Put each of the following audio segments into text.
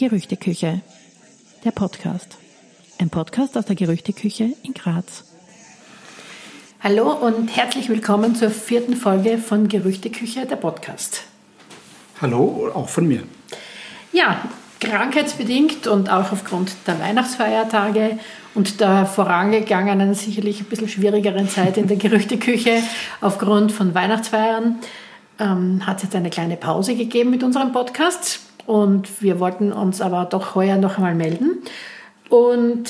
Gerüchteküche, der Podcast. Ein Podcast aus der Gerüchteküche in Graz. Hallo und herzlich willkommen zur vierten Folge von Gerüchteküche, der Podcast. Hallo, auch von mir. Ja, krankheitsbedingt und auch aufgrund der Weihnachtsfeiertage und der vorangegangenen, sicherlich ein bisschen schwierigeren Zeit in der Gerüchteküche aufgrund von Weihnachtsfeiern ähm, hat es jetzt eine kleine Pause gegeben mit unserem Podcast und wir wollten uns aber doch heuer noch einmal melden. Und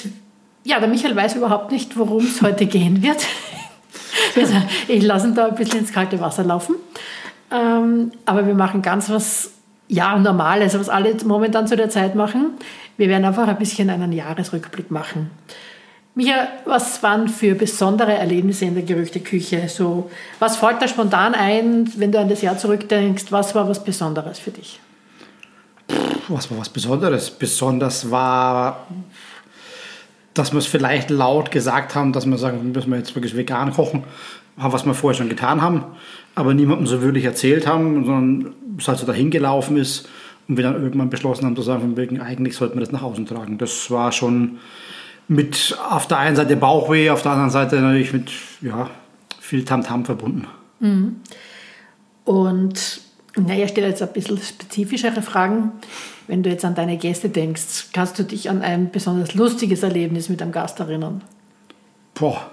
ja, der Michael weiß überhaupt nicht, worum es heute gehen wird. also ich lasse ihn da ein bisschen ins kalte Wasser laufen. Ähm, aber wir machen ganz was ja, Normales, was alle momentan zu der Zeit machen. Wir werden einfach ein bisschen einen Jahresrückblick machen. Micha, was waren für besondere Erlebnisse in der Gerüchteküche? So, was fällt da spontan ein, wenn du an das Jahr zurückdenkst? Was war was Besonderes für dich? Was war was Besonderes? Besonders war, dass wir es vielleicht laut gesagt haben, dass wir sagen, müssen wir jetzt wirklich vegan kochen, was wir vorher schon getan haben, aber niemandem so wirklich erzählt haben, sondern es halt so dahin gelaufen ist und wir dann irgendwann beschlossen haben zu sagen, von wegen, eigentlich sollten wir das nach außen tragen. Das war schon mit auf der einen Seite Bauchweh, auf der anderen Seite natürlich mit ja, viel Tamtam -Tam verbunden. Mhm. Und naja, ich stelle jetzt ein bisschen spezifischere Fragen. Wenn du jetzt an deine Gäste denkst, kannst du dich an ein besonders lustiges Erlebnis mit einem Gast erinnern? Boah,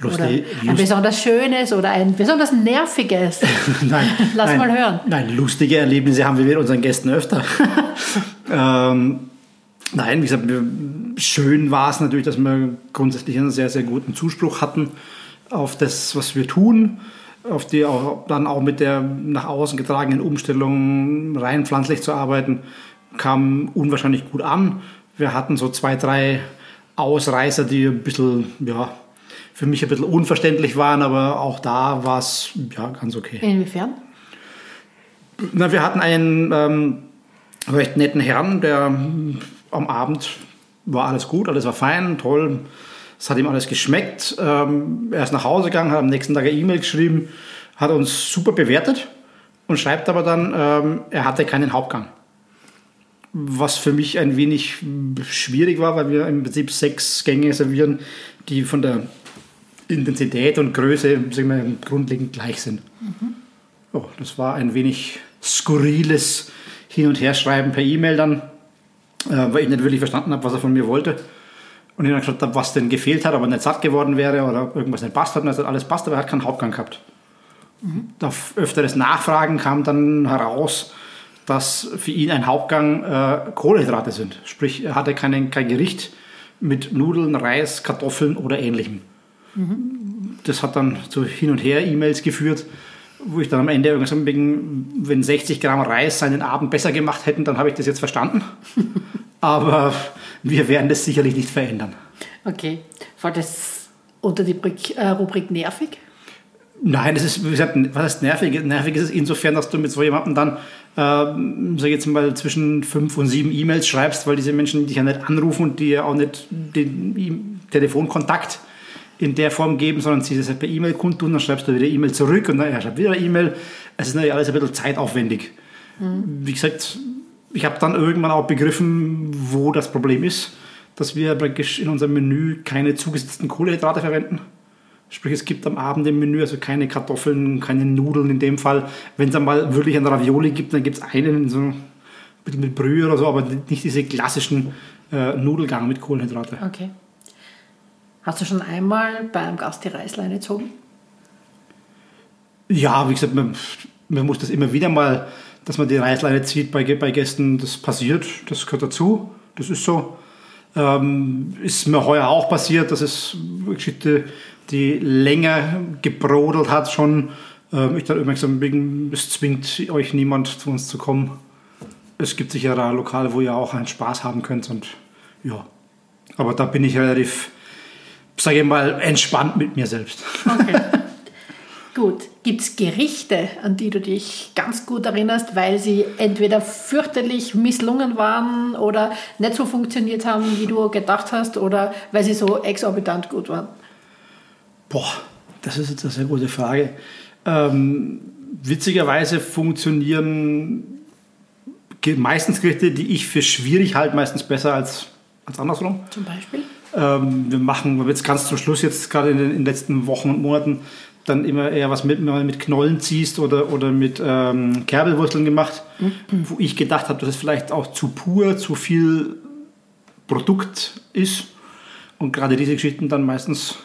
lustig. Oder ein besonders schönes oder ein besonders nerviges. nein. Lass nein, mal hören. Nein, lustige Erlebnisse haben wir mit unseren Gästen öfter. ähm, nein, wie gesagt, schön war es natürlich, dass wir grundsätzlich einen sehr, sehr guten Zuspruch hatten auf das, was wir tun auf die auch dann auch mit der nach außen getragenen Umstellung rein pflanzlich zu arbeiten, kam unwahrscheinlich gut an. Wir hatten so zwei, drei Ausreißer, die ein bisschen, ja, für mich ein bisschen unverständlich waren, aber auch da war es ja ganz okay. Inwiefern? Na, wir hatten einen ähm, recht netten Herrn, der am Abend war alles gut, alles war fein, toll, es hat ihm alles geschmeckt. Ähm, er ist nach Hause gegangen, hat am nächsten Tag eine E-Mail geschrieben, hat uns super bewertet und schreibt aber dann, ähm, er hatte keinen Hauptgang. Was für mich ein wenig schwierig war, weil wir im Prinzip sechs Gänge servieren, die von der Intensität und Größe wir, grundlegend gleich sind. Mhm. Oh, das war ein wenig skurriles Hin- und Herschreiben per E-Mail dann, äh, weil ich nicht wirklich verstanden habe, was er von mir wollte. Und ich dann habe, was denn gefehlt hat, aber nicht satt geworden wäre oder irgendwas nicht passt hat. Und er hat alles passt, aber er hat keinen Hauptgang gehabt. Mhm. Auf öfteres Nachfragen kam dann heraus, dass für ihn ein Hauptgang äh, Kohlenhydrate sind. Sprich, er hatte keinen, kein Gericht mit Nudeln, Reis, Kartoffeln oder ähnlichem. Mhm. Das hat dann zu Hin- und Her-E-Mails geführt, wo ich dann am Ende irgendwas wegen, wenn 60 Gramm Reis seinen Abend besser gemacht hätten, dann habe ich das jetzt verstanden. Aber wir werden das sicherlich nicht verändern. Okay. War das unter die Rubrik, äh, Rubrik nervig? Nein, das ist, wie gesagt, was heißt nervig? Nervig ist es insofern, dass du mit so jemandem dann, äh, sag ich jetzt mal, zwischen fünf und sieben E-Mails schreibst, weil diese Menschen dich ja nicht anrufen und dir auch nicht den e Telefonkontakt in der Form geben, sondern sie das halt per E-Mail kundtun, dann schreibst du wieder E-Mail zurück und dann er schreibt wieder E-Mail. Es ist natürlich alles ein bisschen zeitaufwendig. Mhm. Wie gesagt, ich habe dann irgendwann auch begriffen, wo das Problem ist, dass wir praktisch in unserem Menü keine zugesetzten Kohlenhydrate verwenden. Sprich, es gibt am Abend im Menü also keine Kartoffeln, keine Nudeln in dem Fall. Wenn es einmal wirklich ein Ravioli gibt, dann gibt es einen so mit Brühe oder so, aber nicht diese klassischen äh, Nudelgang mit Kohlenhydrate. Okay. Hast du schon einmal beim Gast die Reißleine gezogen? Ja, wie gesagt, man, man muss das immer wieder mal dass man die Reißleine zieht bei, bei Gästen, das passiert, das gehört dazu, das ist so. Ähm, ist mir heuer auch passiert, dass es Geschichte, die länger gebrodelt hat schon, ähm, ich dann immer gesagt es zwingt euch niemand zu uns zu kommen. Es gibt sicher Lokale, wo ihr auch einen Spaß haben könnt und ja. Aber da bin ich relativ, sage ich mal, entspannt mit mir selbst. Okay. Gut. Gibt es Gerichte, an die du dich ganz gut erinnerst, weil sie entweder fürchterlich misslungen waren oder nicht so funktioniert haben, wie du gedacht hast, oder weil sie so exorbitant gut waren? Boah, das ist jetzt eine sehr gute Frage. Ähm, witzigerweise funktionieren meistens Gerichte, die ich für schwierig halte, meistens besser als, als andersrum. Zum Beispiel? Ähm, wir machen jetzt ganz zum Schluss, jetzt gerade in den, in den letzten Wochen und Monaten, dann immer eher was mit, mit Knollen ziehst oder, oder mit ähm, Kerbelwurzeln gemacht, mhm. wo ich gedacht habe, dass es vielleicht auch zu pur, zu viel Produkt ist. Und gerade diese Geschichten dann meistens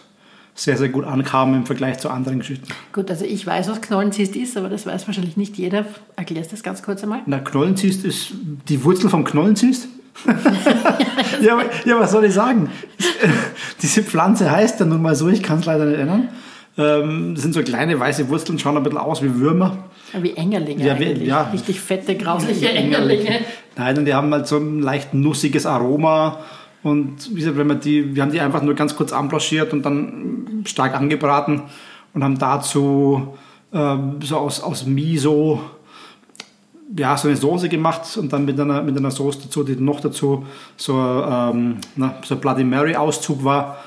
sehr, sehr gut ankamen im Vergleich zu anderen Geschichten. Gut, also ich weiß, was Knollenziest ist, aber das weiß wahrscheinlich nicht jeder. Erklärst du das ganz kurz einmal? Na, Knollenziest ist die Wurzel vom Knollenziest. ja, ja, was soll ich sagen? Diese Pflanze heißt ja nun mal so, ich kann es leider nicht erinnern. Ähm, das sind so kleine weiße Wurzeln, schauen ein bisschen aus wie Würmer. Wie Engerlinge ja, wie, ja, Richtig fette, grausliche Engerlinge. Nein, und die haben halt so ein leicht nussiges Aroma. Und wie gesagt, wenn man die, wir haben die einfach nur ganz kurz anblanchiert und dann stark angebraten und haben dazu ähm, so aus, aus Miso ja, so eine Soße gemacht und dann mit einer, mit einer Soße dazu, die noch dazu so, ähm, na, so Bloody Mary Auszug war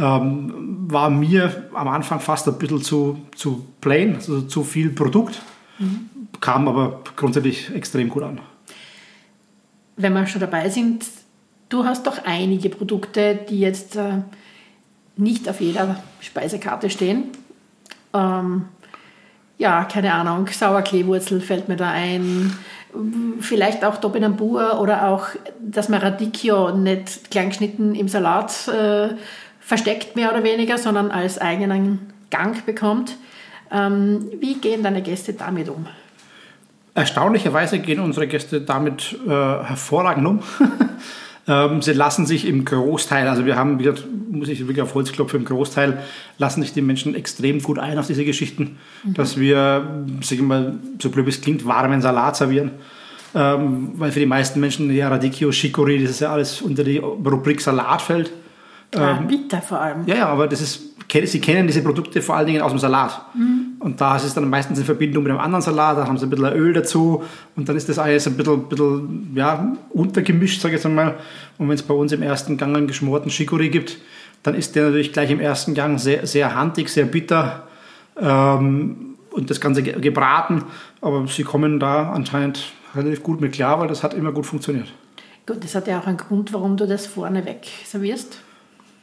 ähm, war mir am Anfang fast ein bisschen zu, zu plain, also zu viel Produkt, mhm. kam aber grundsätzlich extrem gut an. Wenn wir schon dabei sind, du hast doch einige Produkte, die jetzt äh, nicht auf jeder Speisekarte stehen. Ähm, ja, keine Ahnung, Sauerkleewurzel fällt mir da ein. Vielleicht auch Topinambur oder auch, dass man Radicchio nicht klein geschnitten im Salat äh, versteckt mehr oder weniger, sondern als eigenen Gang bekommt. Ähm, wie gehen deine Gäste damit um? Erstaunlicherweise gehen unsere Gäste damit äh, hervorragend um. ähm, sie lassen sich im Großteil, also wir haben, wie muss ich wirklich auf Holz klopfen, im Großteil lassen sich die Menschen extrem gut ein auf diese Geschichten, mhm. dass wir, sag ich mal, so blöd es klingt, warmen Salat servieren. Ähm, weil für die meisten Menschen, ja, Radicchio, Chicorée, das ist ja alles unter die Rubrik Salat fällt. Ah, bitter vor allem. Ja, ja, aber das ist, sie kennen diese Produkte vor allen Dingen aus dem Salat. Mhm. Und da ist es dann meistens in Verbindung mit einem anderen Salat, da haben sie ein bisschen Öl dazu und dann ist das alles ein bisschen, bisschen ja, untergemischt, sage ich jetzt einmal. Und wenn es bei uns im ersten Gang einen geschmorten Chicorée gibt, dann ist der natürlich gleich im ersten Gang sehr, sehr handig, sehr bitter ähm, und das Ganze gebraten. Aber sie kommen da anscheinend relativ gut mit klar, weil das hat immer gut funktioniert. Gut, das hat ja auch einen Grund, warum du das vorneweg servierst.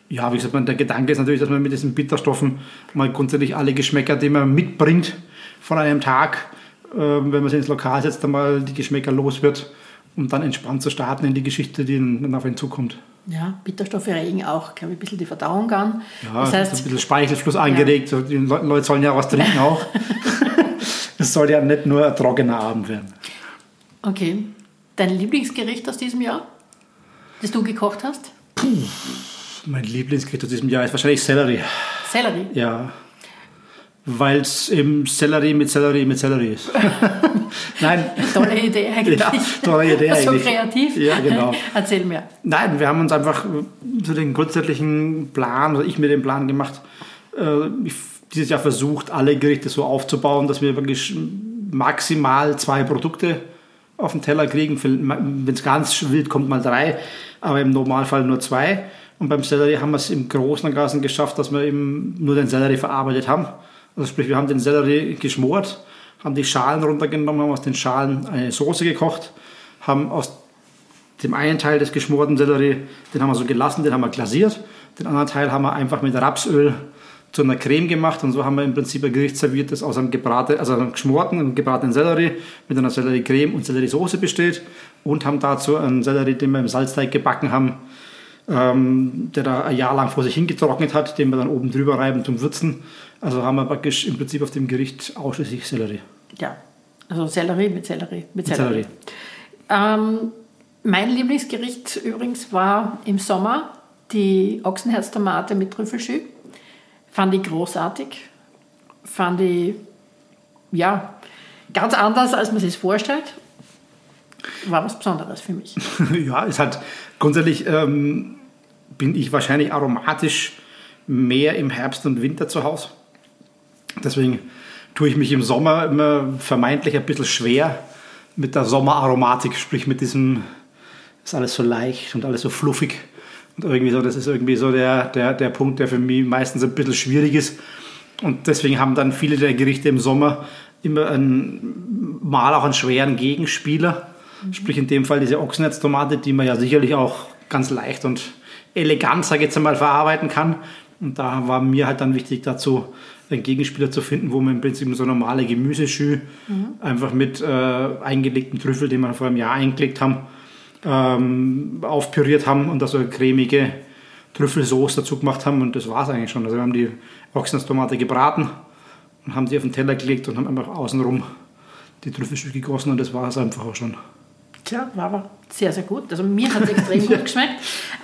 Ja, wie gesagt, der Gedanke ist natürlich, dass man mit diesen Bitterstoffen mal grundsätzlich alle Geschmäcker, die man mitbringt von einem Tag, äh, wenn man sie ins Lokal setzt, einmal die Geschmäcker los wird, um dann entspannt zu starten in die Geschichte, die dann auf ihn zukommt. Ja, Bitterstoffe regen auch, glaube ich, ein bisschen die Verdauung an. Ja, das heißt, ein bisschen Speichelfluss ja. angeregt. Die Leute sollen ja was trinken auch. Es soll ja nicht nur ein trockener Abend werden. Okay. Dein Lieblingsgericht aus diesem Jahr, das du gekocht hast? Puh. Mein Lieblingsgericht aus diesem Jahr ist wahrscheinlich Sellerie. Sellerie? Ja. Weil es eben Sellerie mit Sellerie mit Sellerie ist. Nein. Tolle Idee eigentlich. Ja, tolle Idee so eigentlich. So kreativ. Ja, genau. Erzähl mir. Nein, wir haben uns einfach so den grundsätzlichen Plan, oder ich mir den Plan gemacht, äh, dieses Jahr versucht, alle Gerichte so aufzubauen, dass wir wirklich maximal zwei Produkte auf den Teller kriegen. Wenn es ganz wild kommt, mal drei, aber im Normalfall nur zwei. Und beim Sellerie haben wir es im Großen und Ganzen geschafft, dass wir eben nur den Sellerie verarbeitet haben. Also sprich, wir haben den Sellerie geschmort, haben die Schalen runtergenommen, haben aus den Schalen eine Soße gekocht, haben aus dem einen Teil des geschmorten Sellerie, den haben wir so gelassen, den haben wir glasiert, den anderen Teil haben wir einfach mit Rapsöl zu einer Creme gemacht und so haben wir im Prinzip ein Gericht serviert, das aus einem, gebraten, also einem geschmorten und gebratenen Sellerie mit einer Sellerie-Creme und Sellerie-Soße besteht und haben dazu einen Sellerie, den wir im Salzteig gebacken haben, ähm, der da ein Jahr lang vor sich hingetrocknet hat, den wir dann oben drüber reiben zum Würzen. Also haben wir praktisch im Prinzip auf dem Gericht ausschließlich Sellerie. Ja, also Sellerie mit Sellerie. Mit Sellerie. Sellerie. Ähm, mein Lieblingsgericht übrigens war im Sommer die Ochsenherztomate mit Trüffelschü. Fand ich großartig. Fand ich, ja, ganz anders, als man sich vorstellt. War was Besonderes für mich. ja, es hat grundsätzlich ähm, bin ich wahrscheinlich aromatisch mehr im Herbst und Winter zu Hause. Deswegen tue ich mich im Sommer immer vermeintlich ein bisschen schwer mit der Sommeraromatik, sprich mit diesem, ist alles so leicht und alles so fluffig. Und irgendwie so, das ist irgendwie so der, der, der Punkt, der für mich meistens ein bisschen schwierig ist. Und deswegen haben dann viele der Gerichte im Sommer immer ein, mal auch einen schweren Gegenspieler. Mhm. Sprich in dem Fall diese Ochsenherztomate, die man ja sicherlich auch ganz leicht und elegant, sage ich jetzt einmal, verarbeiten kann. Und da war mir halt dann wichtig dazu, einen Gegenspieler zu finden, wo man im Prinzip so normale Gemüseschü mhm. einfach mit äh, eingelegten Trüffel, den wir vor einem Jahr eingelegt haben, ähm, aufpüriert haben und da so eine cremige Trüffelsauce dazu gemacht haben und das war es eigentlich schon. Also wir haben die Ochsentomate gebraten und haben die auf den Teller gelegt und haben einfach außenrum die Trüffelstücke gegossen und das war es einfach auch schon. Tja, war aber sehr, sehr gut. Also mir hat es extrem gut geschmeckt.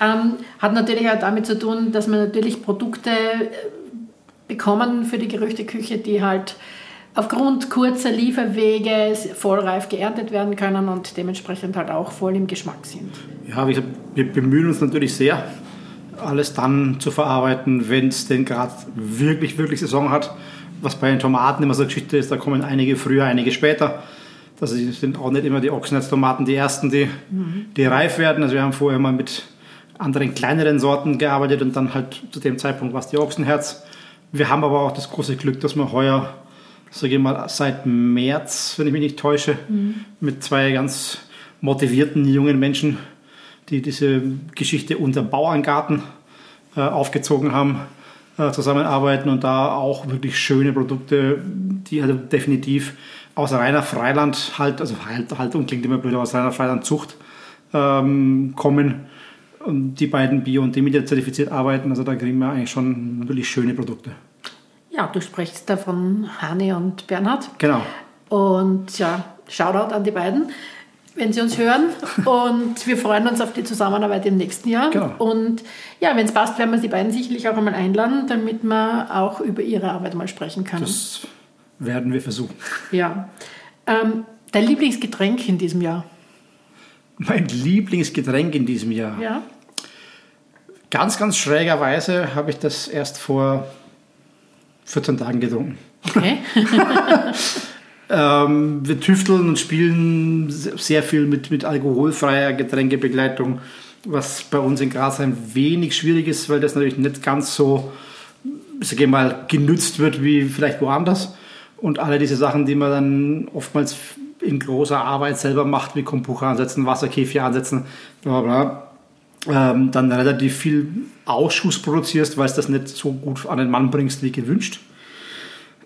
Ähm, hat natürlich auch damit zu tun, dass wir natürlich Produkte äh, bekommen für die Gerüchteküche, die halt aufgrund kurzer Lieferwege vollreif geerntet werden können und dementsprechend halt auch voll im Geschmack sind. Ja, wir, wir bemühen uns natürlich sehr, alles dann zu verarbeiten, wenn es denn gerade wirklich, wirklich Saison hat. Was bei den Tomaten immer so eine Geschichte ist, da kommen einige früher, einige später. Das sind auch nicht immer die Ochsenherztomaten die ersten, die, mhm. die reif werden. Also wir haben vorher mal mit anderen kleineren Sorten gearbeitet und dann halt zu dem Zeitpunkt war es die Ochsenherz. Wir haben aber auch das große Glück, dass wir heuer, sage ich mal, seit März, wenn ich mich nicht täusche, mhm. mit zwei ganz motivierten jungen Menschen die diese Geschichte unter Bauerngarten äh, aufgezogen haben, äh, zusammenarbeiten und da auch wirklich schöne Produkte, die also definitiv aus reiner Freiland halt, also halt, Haltung klingt immer blöd, aus reiner Freilandzucht ähm, kommen und die beiden Bio- und Demeter zertifiziert arbeiten. Also da kriegen wir eigentlich schon wirklich schöne Produkte. Ja, du sprichst da von Hani und Bernhard. Genau. Und ja, Shoutout an die beiden wenn Sie uns hören. Und wir freuen uns auf die Zusammenarbeit im nächsten Jahr. Genau. Und ja, wenn es passt, werden wir die beiden sicherlich auch einmal einladen, damit wir auch über ihre Arbeit mal sprechen können. Das werden wir versuchen. Ja. Ähm, dein Lieblingsgetränk in diesem Jahr? Mein Lieblingsgetränk in diesem Jahr? Ja. Ganz, ganz schrägerweise habe ich das erst vor 14 Tagen getrunken. Okay. Ähm, wir tüfteln und spielen sehr viel mit, mit alkoholfreier Getränkebegleitung, was bei uns in Graz ein wenig schwierig ist, weil das natürlich nicht ganz so, sage ich mal, genützt wird wie vielleicht woanders. Und alle diese Sachen, die man dann oftmals in großer Arbeit selber macht, wie Kombucha ansetzen, Wasserkäfig ansetzen, bla bla, ähm, dann relativ viel Ausschuss produzierst, weil es das nicht so gut an den Mann bringst wie gewünscht.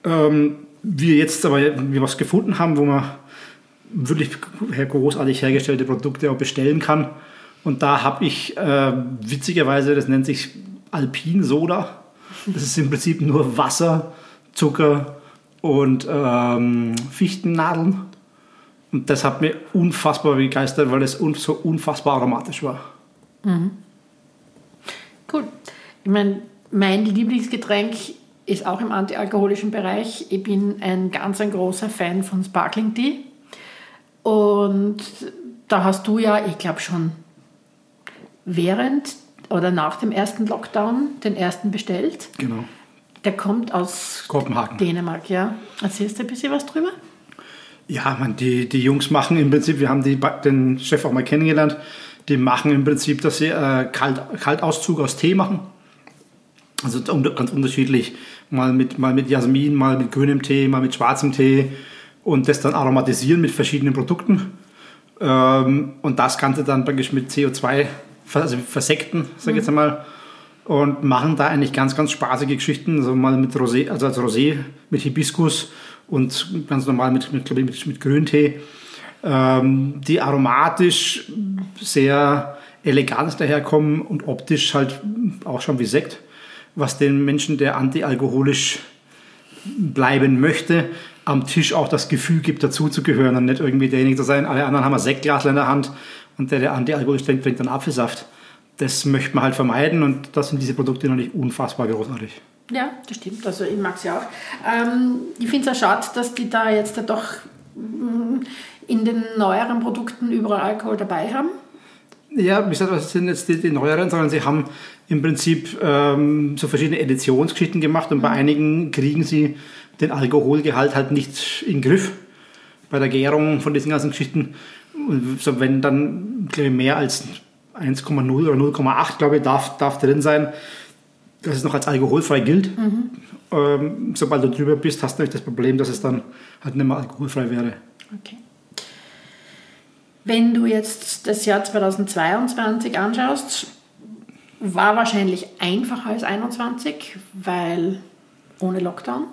Ähm, wir jetzt aber wir was gefunden haben, wo man wirklich großartig hergestellte Produkte auch bestellen kann. Und da habe ich äh, witzigerweise, das nennt sich Alpin Soda. Das ist im Prinzip nur Wasser, Zucker und ähm, Fichtennadeln. Und das hat mir unfassbar begeistert, weil es so unfassbar aromatisch war. Mhm. Cool. Ich meine, mein Lieblingsgetränk ist auch im antialkoholischen Bereich. Ich bin ein ganz ein großer Fan von Sparkling Tea. Und da hast du ja, ich glaube schon während oder nach dem ersten Lockdown den ersten bestellt. Genau. Der kommt aus Kopenhagen. Dänemark, ja. Erzählst du ein bisschen was drüber? Ja, man, die, die Jungs machen im Prinzip, wir haben die, den Chef auch mal kennengelernt, die machen im Prinzip, dass sie äh, Kalt, Kaltauszug aus Tee machen. Also ganz unterschiedlich mal mit, mal mit Jasmin, mal mit grünem Tee, mal mit schwarzem Tee und das dann aromatisieren mit verschiedenen Produkten. Ähm, und das Ganze dann praktisch mit CO2 also versekten, sage ich jetzt mhm. einmal. Und machen da eigentlich ganz, ganz spaßige Geschichten. Also mal mit Rosé, also als Rosé mit Hibiskus und ganz normal mit, mit, mit, mit Grüntee, ähm, die aromatisch sehr elegant daherkommen und optisch halt auch schon wie Sekt was den Menschen, der antialkoholisch bleiben möchte, am Tisch auch das Gefühl gibt, dazuzugehören und nicht irgendwie derjenige zu sein. Alle anderen haben ein Sektglas in der Hand und der, der antialkoholisch denkt, trinkt dann Apfelsaft. Das möchte man halt vermeiden und das sind diese Produkte natürlich unfassbar großartig. Ja, das stimmt. Also ich mag sie auch. Ähm, ich finde es auch schade, dass die da jetzt doch mm, in den neueren Produkten überall Alkohol dabei haben. Ja, wie gesagt, was sind jetzt die, die neueren, sondern sie haben im Prinzip ähm, so verschiedene Editionsgeschichten gemacht und bei mhm. einigen kriegen sie den Alkoholgehalt halt nicht in den Griff bei der Gärung von diesen ganzen Geschichten. Und so, wenn dann mehr als 1,0 oder 0,8 glaube ich darf, darf drin sein, dass es noch als alkoholfrei gilt. Mhm. Ähm, sobald du drüber bist, hast du nicht das Problem, dass es dann halt nicht mehr alkoholfrei wäre. Okay. Wenn du jetzt das Jahr 2022 anschaust, war wahrscheinlich einfacher als 21, weil ohne Lockdown.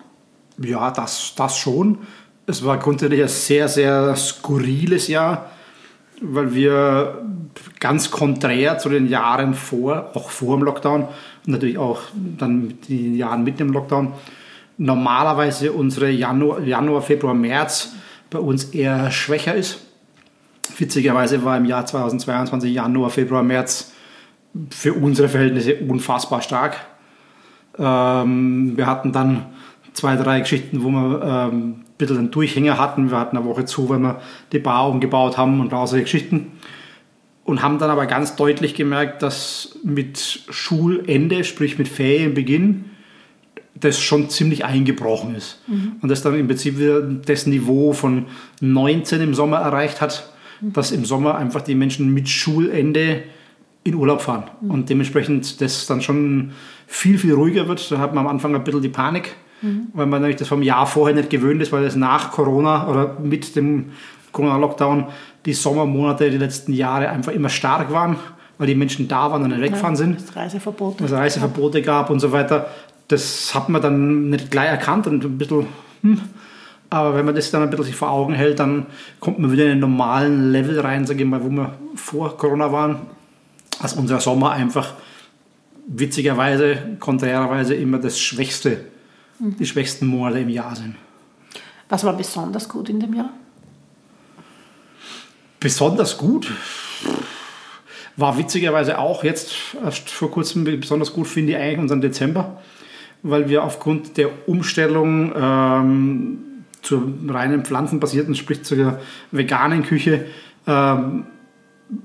Ja, das, das schon. Es war grundsätzlich ein sehr, sehr skurriles Jahr, weil wir ganz konträr zu den Jahren vor, auch vor dem Lockdown und natürlich auch dann die Jahren mit dem Lockdown, normalerweise unsere Januar, Januar, Februar, März bei uns eher schwächer ist. Witzigerweise war im Jahr 2022 Januar, Februar, März für unsere Verhältnisse unfassbar stark. Ähm, wir hatten dann zwei, drei Geschichten, wo wir ähm, ein bisschen einen Durchhänger hatten. Wir hatten eine Woche zu, weil wir die Bar umgebaut haben und solche Geschichten. Und haben dann aber ganz deutlich gemerkt, dass mit Schulende, sprich mit Ferienbeginn, das schon ziemlich eingebrochen ist. Mhm. Und das dann im Prinzip wieder das Niveau von 19 im Sommer erreicht hat, mhm. dass im Sommer einfach die Menschen mit Schulende in Urlaub fahren. Mhm. Und dementsprechend das dann schon viel, viel ruhiger wird. Da hat man am Anfang ein bisschen die Panik, mhm. weil man nämlich das vom Jahr vorher nicht gewöhnt ist, weil das nach Corona oder mit dem Corona-Lockdown die Sommermonate die letzten Jahre einfach immer stark waren, weil die Menschen da waren und nicht weggefahren sind. Es Reiseverbote. es Reiseverbote gab und so weiter. Das hat man dann nicht gleich erkannt und ein bisschen, hm. aber wenn man das dann ein bisschen sich vor Augen hält, dann kommt man wieder in einen normalen Level rein, sage ich mal, wo wir vor Corona waren dass unser Sommer einfach witzigerweise, konträrerweise immer das Schwächste, mhm. die schwächsten Monate im Jahr sind. Was war besonders gut in dem Jahr? Besonders gut war witzigerweise auch jetzt erst vor kurzem besonders gut, finde ich eigentlich unseren Dezember, weil wir aufgrund der Umstellung ähm, zur reinen pflanzenbasierten, sprich zur veganen Küche, ähm,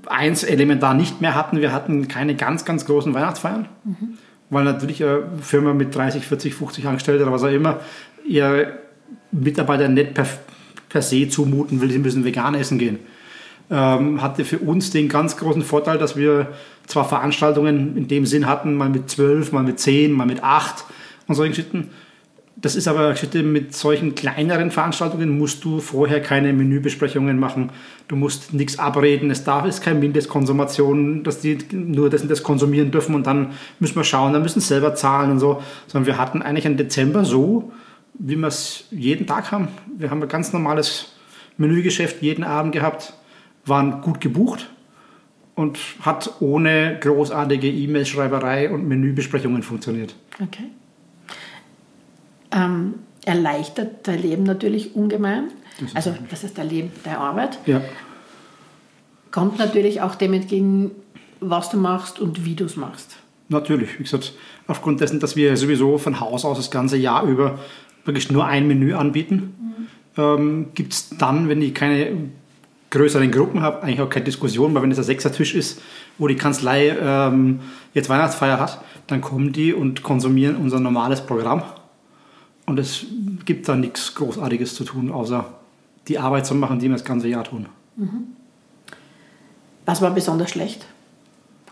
eins elementar nicht mehr hatten. Wir hatten keine ganz, ganz großen Weihnachtsfeiern, mhm. weil natürlich eine Firma mit 30, 40, 50 Angestellten oder was auch immer ihr Mitarbeiter nicht per, per se zumuten will, sie müssen vegan essen gehen. Ähm, hatte für uns den ganz großen Vorteil, dass wir zwar Veranstaltungen in dem Sinn hatten, mal mit zwölf, mal mit zehn, mal mit acht und solchen Geschichten, das ist aber mit solchen kleineren Veranstaltungen musst du vorher keine Menübesprechungen machen. Du musst nichts abreden. Es darf ist keine Mindestkonsumation, dass die nur das und das konsumieren dürfen und dann müssen wir schauen, dann müssen sie selber zahlen und so. Sondern wir hatten eigentlich einen Dezember so, wie wir es jeden Tag haben. Wir haben ein ganz normales Menügeschäft jeden Abend gehabt, waren gut gebucht und hat ohne großartige E-Mail-Schreiberei und Menübesprechungen funktioniert. Okay ähm, erleichtert dein Leben natürlich ungemein. Also, das ist dein Leben, deine Arbeit. Ja. Kommt natürlich auch dem entgegen, was du machst und wie du es machst. Natürlich. Wie gesagt, aufgrund dessen, dass wir sowieso von Haus aus das ganze Jahr über wirklich nur ein Menü anbieten, mhm. ähm, gibt es dann, wenn ich keine größeren Gruppen habe, eigentlich auch keine Diskussion, weil wenn es ein Sechsertisch ist, wo die Kanzlei ähm, jetzt Weihnachtsfeier hat, dann kommen die und konsumieren unser normales Programm und es gibt da nichts Großartiges zu tun, außer die Arbeit zu machen, die wir das ganze Jahr tun. Mhm. Was war besonders schlecht?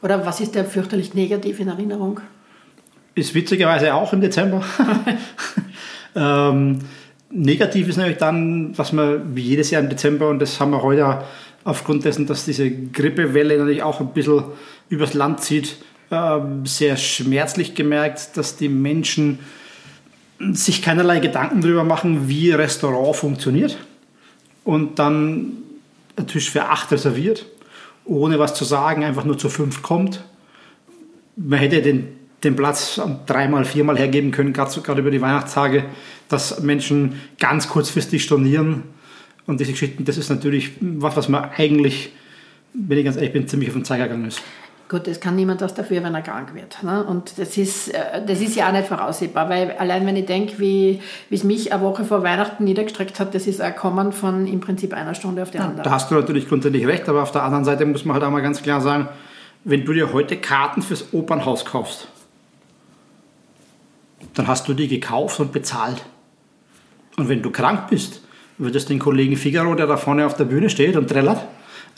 Oder was ist der fürchterlich negativ in Erinnerung? Ist witzigerweise auch im Dezember. ähm, negativ ist natürlich dann, was man wie jedes Jahr im Dezember, und das haben wir heute aufgrund dessen, dass diese Grippewelle natürlich auch ein bisschen übers Land zieht, ähm, sehr schmerzlich gemerkt, dass die Menschen sich keinerlei Gedanken darüber machen, wie Restaurant funktioniert und dann ein Tisch für acht reserviert, ohne was zu sagen, einfach nur zu fünf kommt. Man hätte den, den Platz dreimal, viermal hergeben können, gerade über die Weihnachtstage, dass Menschen ganz kurzfristig stornieren. Und diese Geschichten, das ist natürlich was, was man eigentlich, wenn ich ganz ehrlich bin, ziemlich auf den Zeiger gegangen ist. Gut, es kann niemand was dafür, wenn er krank wird. Ne? Und das ist, äh, das ist ja auch nicht voraussehbar, weil allein wenn ich denke, wie es mich eine Woche vor Weihnachten niedergestreckt hat, das ist ein Kommen von im Prinzip einer Stunde auf die andere. Da hast du natürlich grundsätzlich recht, aber auf der anderen Seite muss man halt auch mal ganz klar sagen, wenn du dir heute Karten fürs Opernhaus kaufst, dann hast du die gekauft und bezahlt. Und wenn du krank bist, wird es den Kollegen Figaro, der da vorne auf der Bühne steht und trällert,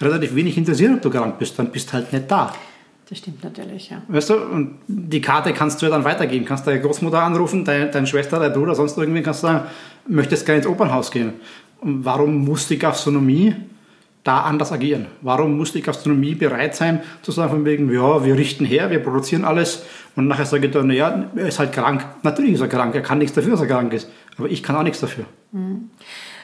relativ wenig interessieren, ob du krank bist, dann bist du halt nicht da. Das stimmt natürlich, ja. Weißt du, und die Karte kannst du ja dann weitergeben. Kannst deine Großmutter anrufen, deine, deine Schwester, dein Bruder, sonst irgendwie kannst du sagen, möchtest gerne ins Opernhaus gehen. Und warum muss die Gastronomie da anders agieren? Warum muss die Gastronomie bereit sein, zu sagen, von wegen, ja, wir richten her, wir produzieren alles und nachher sage ich dann, naja, er ist halt krank. Natürlich ist er krank, er kann nichts dafür, dass er krank ist, aber ich kann auch nichts dafür. Mhm.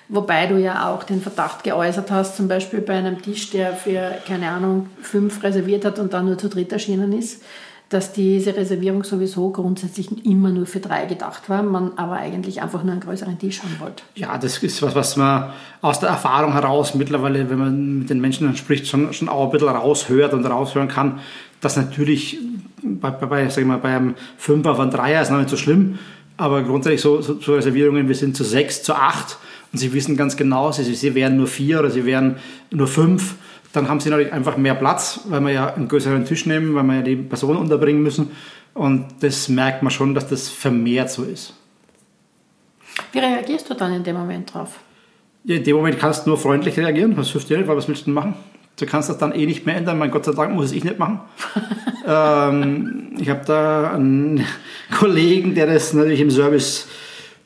Wobei du ja auch den Verdacht geäußert hast, zum Beispiel bei einem Tisch, der für, keine Ahnung, fünf reserviert hat und dann nur zu dritt erschienen ist, dass diese Reservierung sowieso grundsätzlich immer nur für drei gedacht war, man aber eigentlich einfach nur einen größeren Tisch haben wollte. Ja, das ist was, was man aus der Erfahrung heraus mittlerweile, wenn man mit den Menschen dann spricht, schon, schon auch ein bisschen raushört und raushören kann, dass natürlich bei, bei, sag mal, bei einem Fünfer von Dreier ist noch nicht so schlimm, aber grundsätzlich so, so, so Reservierungen, wir sind zu sechs, zu acht und sie wissen ganz genau, sie, sie wären nur vier oder sie wären nur fünf dann haben sie natürlich einfach mehr Platz, weil wir ja einen größeren Tisch nehmen, weil wir ja die Personen unterbringen müssen. Und das merkt man schon, dass das vermehrt so ist. Wie reagierst du dann in dem Moment drauf? Ja, in dem Moment kannst du nur freundlich reagieren. Das hilft dir nicht, weil was willst du denn machen? Du kannst das dann eh nicht mehr ändern. Mein Gott sei Dank muss es ich nicht machen. ähm, ich habe da einen Kollegen, der das natürlich im Service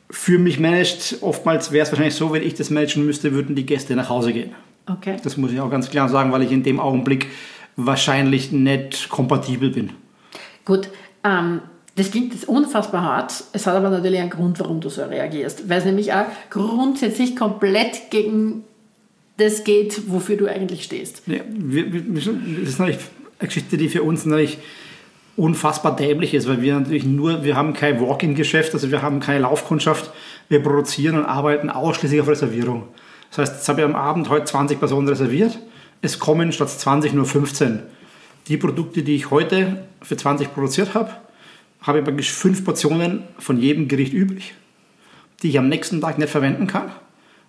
für mich managt. Oftmals wäre es wahrscheinlich so, wenn ich das managen müsste, würden die Gäste nach Hause gehen. Okay. Das muss ich auch ganz klar sagen, weil ich in dem Augenblick wahrscheinlich nicht kompatibel bin. Gut, ähm, das klingt jetzt unfassbar hart. Es hat aber natürlich einen Grund, warum du so reagierst. Weil es nämlich auch grundsätzlich komplett gegen das geht, wofür du eigentlich stehst. Ja, wir, wir, das ist natürlich eine Geschichte, die für uns natürlich unfassbar dämlich ist, weil wir natürlich nur, wir haben kein Walk-in-Geschäft, also wir haben keine Laufkundschaft, wir produzieren und arbeiten ausschließlich auf Reservierung. Das heißt, jetzt habe ich am Abend heute 20 Personen reserviert. Es kommen statt 20 nur 15. Die Produkte, die ich heute für 20 produziert habe, habe ich praktisch fünf Portionen von jedem Gericht übrig, die ich am nächsten Tag nicht verwenden kann,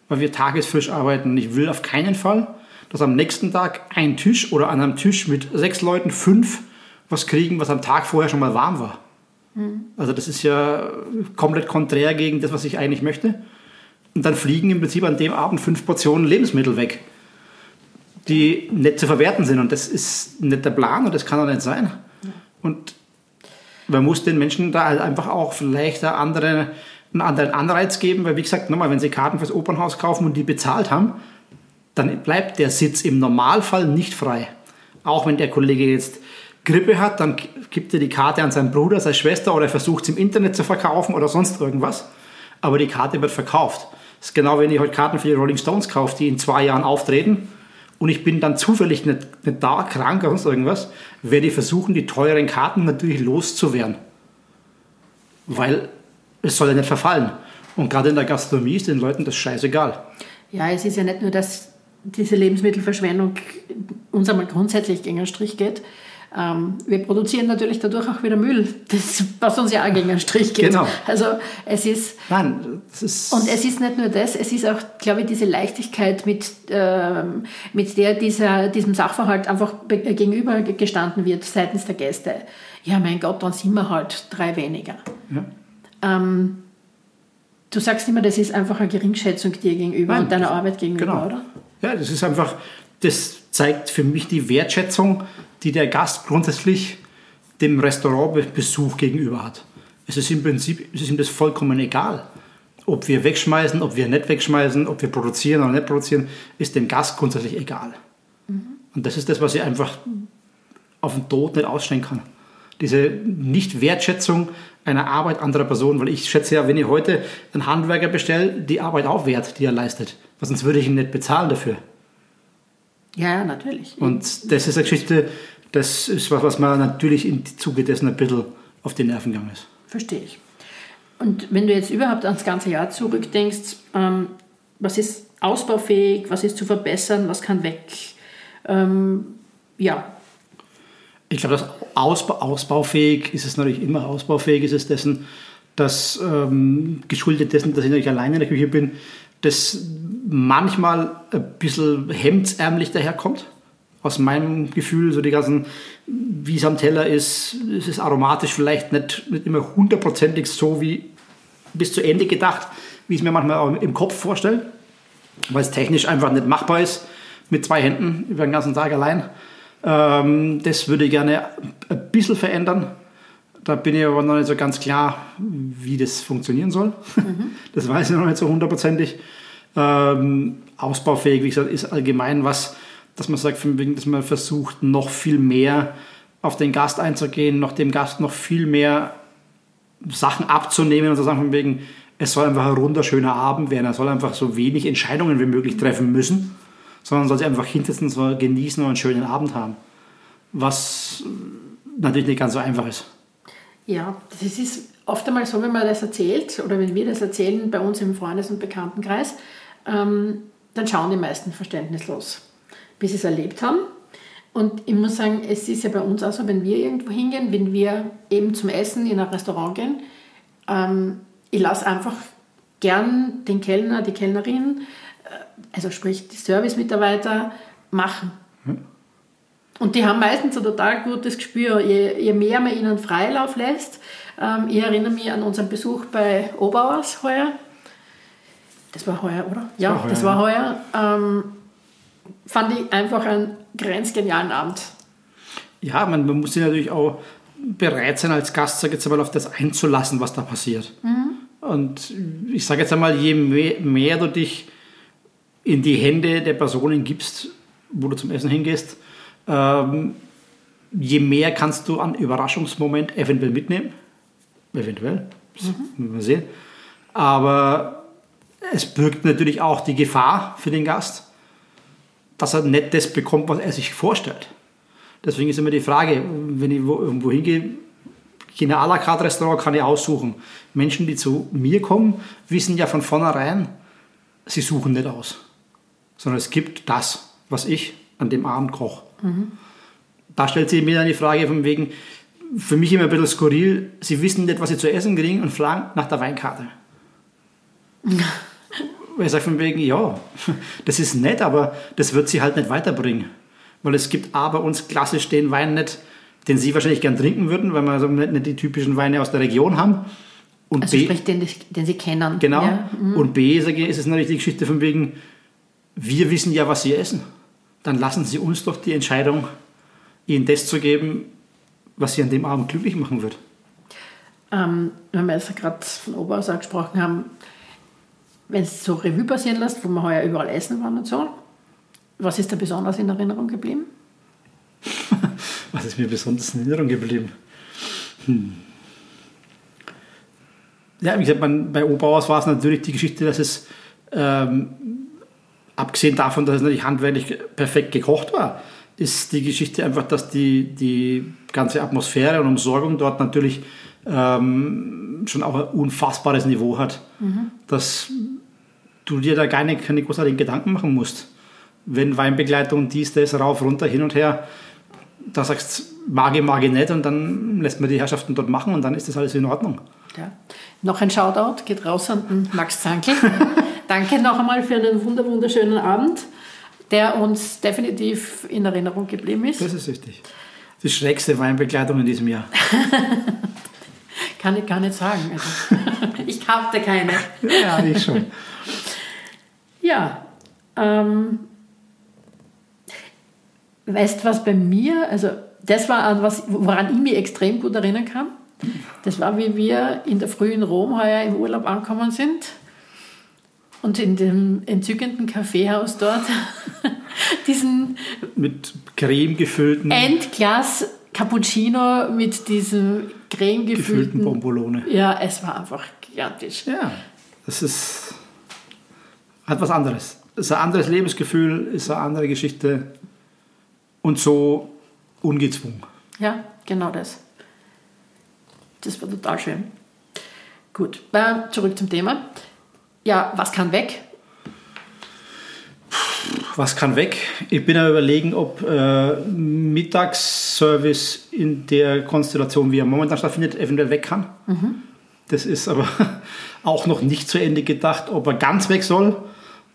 weil wir tagesfrisch arbeiten. Ich will auf keinen Fall, dass am nächsten Tag ein Tisch oder an einem Tisch mit sechs Leuten fünf was kriegen, was am Tag vorher schon mal warm war. Mhm. Also das ist ja komplett konträr gegen das, was ich eigentlich möchte. Und dann fliegen im Prinzip an dem Abend fünf Portionen Lebensmittel weg, die nicht zu verwerten sind. Und das ist nicht der Plan und das kann auch nicht sein. Und man muss den Menschen da halt einfach auch vielleicht eine andere, einen anderen Anreiz geben, weil wie gesagt, nochmal, wenn sie Karten fürs Opernhaus kaufen und die bezahlt haben, dann bleibt der Sitz im Normalfall nicht frei. Auch wenn der Kollege jetzt Grippe hat, dann gibt er die Karte an seinen Bruder, seine Schwester oder versucht es im Internet zu verkaufen oder sonst irgendwas. Aber die Karte wird verkauft. Das ist genau, wenn ich heute Karten für die Rolling Stones kaufe, die in zwei Jahren auftreten und ich bin dann zufällig nicht, nicht da, krank oder sonst irgendwas, werde ich versuchen, die teuren Karten natürlich loszuwerden. Weil es soll ja nicht verfallen. Und gerade in der Gastronomie ist den Leuten das scheißegal. Ja, es ist ja nicht nur, dass diese Lebensmittelverschwendung uns einmal grundsätzlich gegen den Strich geht, ähm, wir produzieren natürlich dadurch auch wieder Müll, das, was uns ja auch gegen den Strich geht. Genau. Also es ist, Nein, das ist und es ist nicht nur das, es ist auch, glaube ich, diese Leichtigkeit, mit, ähm, mit der dieser, diesem Sachverhalt einfach gegenübergestanden wird seitens der Gäste. Ja, mein Gott, dann sind wir halt drei weniger. Ja. Ähm, du sagst immer, das ist einfach eine Geringschätzung dir gegenüber Nein, und deiner Arbeit gegenüber, genau. oder? Ja, das ist einfach, das zeigt für mich die Wertschätzung die der Gast grundsätzlich dem Restaurantbesuch gegenüber hat. Es ist im Prinzip es ist ihm das vollkommen egal. Ob wir wegschmeißen, ob wir nicht wegschmeißen, ob wir produzieren oder nicht produzieren, ist dem Gast grundsätzlich egal. Mhm. Und das ist das, was ich einfach auf den Tod nicht ausstellen kann. Diese Nicht-Wertschätzung einer Arbeit anderer Personen, weil ich schätze ja, wenn ich heute einen Handwerker bestelle, die Arbeit auch wert, die er leistet. Weil sonst würde ich ihn nicht bezahlen dafür. Ja, natürlich. Und das ist eine Geschichte, das ist was, was man natürlich im Zuge dessen ein bisschen auf die Nerven gegangen ist. Verstehe ich. Und wenn du jetzt überhaupt ans ganze Jahr zurückdenkst, ähm, was ist ausbaufähig, was ist zu verbessern, was kann weg? Ähm, ja. Ich glaube, das Ausbau, ausbaufähig ist es natürlich immer. Ausbaufähig ist es dessen, dass ähm, geschuldet dessen, dass ich natürlich alleine in der Küche bin, das manchmal ein bisschen hemdsärmlich daherkommt. Aus meinem Gefühl, so die ganzen, wie es am Teller ist, es ist aromatisch vielleicht nicht, nicht immer hundertprozentig so wie bis zu Ende gedacht, wie ich es mir manchmal auch im Kopf vorstelle, weil es technisch einfach nicht machbar ist mit zwei Händen über den ganzen Tag allein. Ähm, das würde ich gerne ein bisschen verändern. Da bin ich aber noch nicht so ganz klar, wie das funktionieren soll. Mhm. Das weiß ich noch nicht so hundertprozentig. Ähm, ausbaufähig, wie gesagt, ist allgemein was, dass man sagt, dass man versucht, noch viel mehr auf den Gast einzugehen, noch dem Gast noch viel mehr Sachen abzunehmen und zu sagen, von wegen, es soll einfach ein wunderschöner Abend werden, er soll einfach so wenig Entscheidungen wie möglich treffen müssen, sondern soll sich einfach hinsetzen, so genießen und einen schönen Abend haben. Was natürlich nicht ganz so einfach ist. Ja, das ist oft einmal so, wenn man das erzählt oder wenn wir das erzählen bei uns im Freundes- und Bekanntenkreis, ähm, dann schauen die meisten verständnislos, bis sie es erlebt haben. Und ich muss sagen, es ist ja bei uns auch so, wenn wir irgendwo hingehen, wenn wir eben zum Essen in ein Restaurant gehen, ähm, ich lasse einfach gern den Kellner, die Kellnerin, äh, also sprich die Service-Mitarbeiter, machen. Hm. Und die haben meistens ein total gutes Gespür. Je, je mehr man ihnen Freilauf lässt, ähm, ich erinnere mich an unseren Besuch bei Oberhaus heuer. Das war heuer, oder? Das ja, war das war heuer. Ähm, fand ich einfach einen grenzgenialen Abend. Ja, man, man muss sich natürlich auch bereit sein, als Gast, sag jetzt einmal, auf das einzulassen, was da passiert. Mhm. Und ich sage jetzt einmal, je mehr, mehr, du dich in die Hände der Personen gibst, wo du zum Essen hingehst, ähm, je mehr kannst du an Überraschungsmoment eventuell mitnehmen. Eventuell, mhm. mal sehen. Aber es birgt natürlich auch die Gefahr für den Gast, dass er nicht das bekommt, was er sich vorstellt. Deswegen ist immer die Frage, wenn ich irgendwo hingehe, in ein à la carte Restaurant kann ich aussuchen. Menschen, die zu mir kommen, wissen ja von vornherein, sie suchen nicht aus, sondern es gibt das, was ich an dem Abend koche. Mhm. Da stellt sich mir dann die Frage von wegen, für mich immer ein bisschen skurril, sie wissen nicht, was sie zu essen kriegen und fragen nach der Weinkarte. Weil ich sage von wegen, ja, das ist nett, aber das wird sie halt nicht weiterbringen. Weil es gibt A bei uns klassisch den Wein nicht, den sie wahrscheinlich gern trinken würden, weil wir also nicht, die typischen Weine aus der Region haben. Und also B, sprich, den, den sie kennen. Genau. Ja. Mhm. Und B sage ich, ist es natürlich die Geschichte von wegen, wir wissen ja, was sie essen. Dann lassen sie uns doch die Entscheidung, ihnen das zu geben, was sie an dem Abend glücklich machen wird. Ähm, wenn wir jetzt gerade von Oberhaus gesprochen haben, wenn es so Revue passieren lässt, wo wir heuer überall essen waren und so, was ist da besonders in Erinnerung geblieben? was ist mir besonders in Erinnerung geblieben? Hm. Ja, wie gesagt, man, bei Oberhaus war es natürlich die Geschichte, dass es, ähm, abgesehen davon, dass es natürlich handwerklich perfekt gekocht war, ist die Geschichte einfach, dass die, die ganze Atmosphäre und Umsorgung dort natürlich ähm, schon auch ein unfassbares Niveau hat. Mhm. Dass du dir da keine, keine großartigen Gedanken machen musst. Wenn Weinbegleitung dies, das, rauf, runter, hin und her, da sagst mag ich, mag ich nicht und dann lässt man die Herrschaften dort machen und dann ist das alles in Ordnung. Ja. Noch ein Shoutout geht raus an den Max Zankl. Danke noch einmal für einen wunderschönen Abend, der uns definitiv in Erinnerung geblieben ist. Das ist richtig. Die schrägste Weinbegleitung in diesem Jahr. Kann ich gar nicht sagen. Also, ich hatte keine. Ja, ich schon. Ja, ähm, weißt was bei mir, also das war was, woran ich mich extrem gut erinnern kann. Das war, wie wir in der Früh in Rom heuer im Urlaub angekommen sind und in dem entzückenden Kaffeehaus dort diesen mit Creme gefüllten Endglas Cappuccino mit diesem Creme gefüllten Bombolone. Ja, es war einfach gigantisch. Ja, das ist hat was anderes. Es ist ein anderes Lebensgefühl, ist eine andere Geschichte und so ungezwungen. Ja, genau das. Das war total schön. Gut, äh, zurück zum Thema. Ja, was kann weg? Was kann weg? Ich bin am überlegen, ob äh, Mittagsservice in der Konstellation, wie er momentan stattfindet, eventuell weg kann. Mhm. Das ist aber auch noch nicht zu Ende gedacht, ob er ganz weg soll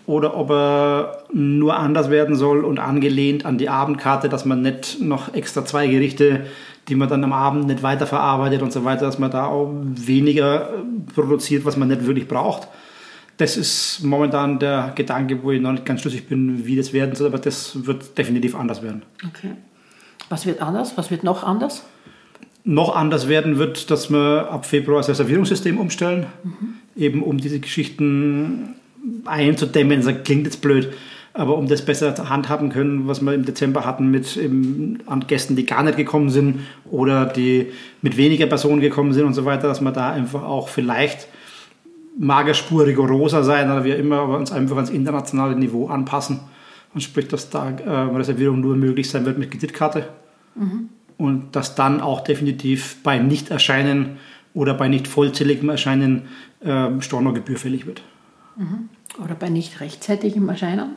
oder ob er nur anders werden soll und angelehnt an die Abendkarte, dass man nicht noch extra zwei Gerichte, die man dann am Abend nicht weiterverarbeitet und so weiter, dass man da auch weniger produziert, was man nicht wirklich braucht. Das ist momentan der Gedanke, wo ich noch nicht ganz schlüssig bin, wie das werden soll, aber das wird definitiv anders werden. Okay. Was wird anders? Was wird noch anders? Noch anders werden wird, dass wir ab Februar das Reservierungssystem umstellen, mhm. eben um diese Geschichten einzudämmen. Das klingt jetzt blöd, aber um das besser handhaben können, was wir im Dezember hatten mit eben, an Gästen, die gar nicht gekommen sind oder die mit weniger Personen gekommen sind und so weiter, dass man da einfach auch vielleicht Magerspur rigoroser sein oder wie immer, aber uns einfach ans internationale Niveau anpassen. Und sprich, dass da äh, Reservierung nur möglich sein wird mit Kreditkarte. Mhm. Und dass dann auch definitiv bei Nicht-Erscheinen oder bei nicht vollzähligem Erscheinen äh, Stornogebühr fällig wird. Mhm. Oder bei nicht rechtzeitigem Erscheinen?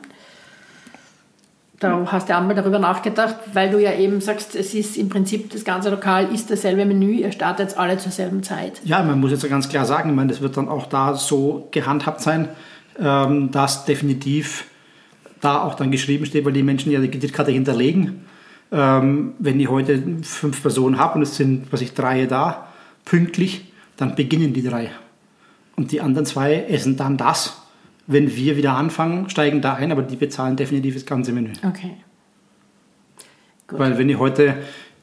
Da hast du einmal darüber nachgedacht, weil du ja eben sagst, es ist im Prinzip das ganze Lokal ist dasselbe Menü, ihr startet jetzt alle zur selben Zeit. Ja, man muss jetzt ganz klar sagen, ich meine, das wird dann auch da so gehandhabt sein, ähm, dass definitiv da auch dann geschrieben steht, weil die Menschen ja die Kreditkarte hinterlegen. Ähm, wenn ich heute fünf Personen habe und es sind, was ich, drei da, pünktlich, dann beginnen die drei. Und die anderen zwei essen dann das wenn wir wieder anfangen, steigen da ein, aber die bezahlen definitiv das ganze Menü. Okay. Gut. Weil wenn ich heute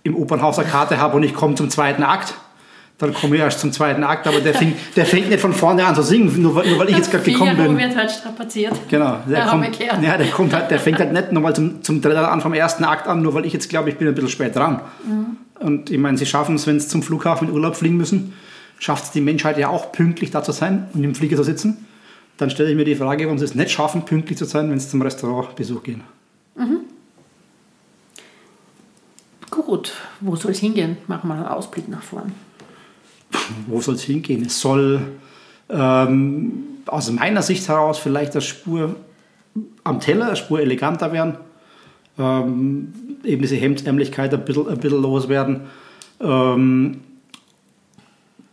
im Opernhaus eine Karte habe und ich komme zum zweiten Akt, dann komme ich erst zum zweiten Akt, aber der, fing, der fängt nicht von vorne an zu singen, nur, nur weil ich jetzt gerade gekommen bin. wird halt strapaziert. Genau, der, kommt, ja, der, kommt halt, der fängt halt nicht nochmal zum, zum an vom ersten Akt an, nur weil ich jetzt glaube, ich bin ein bisschen spät dran. Mhm. Und ich meine, sie schaffen es, wenn sie zum Flughafen in Urlaub fliegen müssen, schafft es die Menschheit ja auch pünktlich da zu sein und im Flieger zu sitzen dann stelle ich mir die Frage, warum sie es nicht schaffen, pünktlich zu sein, wenn sie zum Restaurantbesuch gehen. Mhm. Gut, wo soll es hingehen? Machen wir einen Ausblick nach vorn. Wo soll es hingehen? Es soll ähm, aus meiner Sicht heraus vielleicht eine Spur am Teller, eine Spur eleganter werden. Ähm, eben diese Hemdsärmlichkeit ein bisschen, ein bisschen loswerden. Ähm,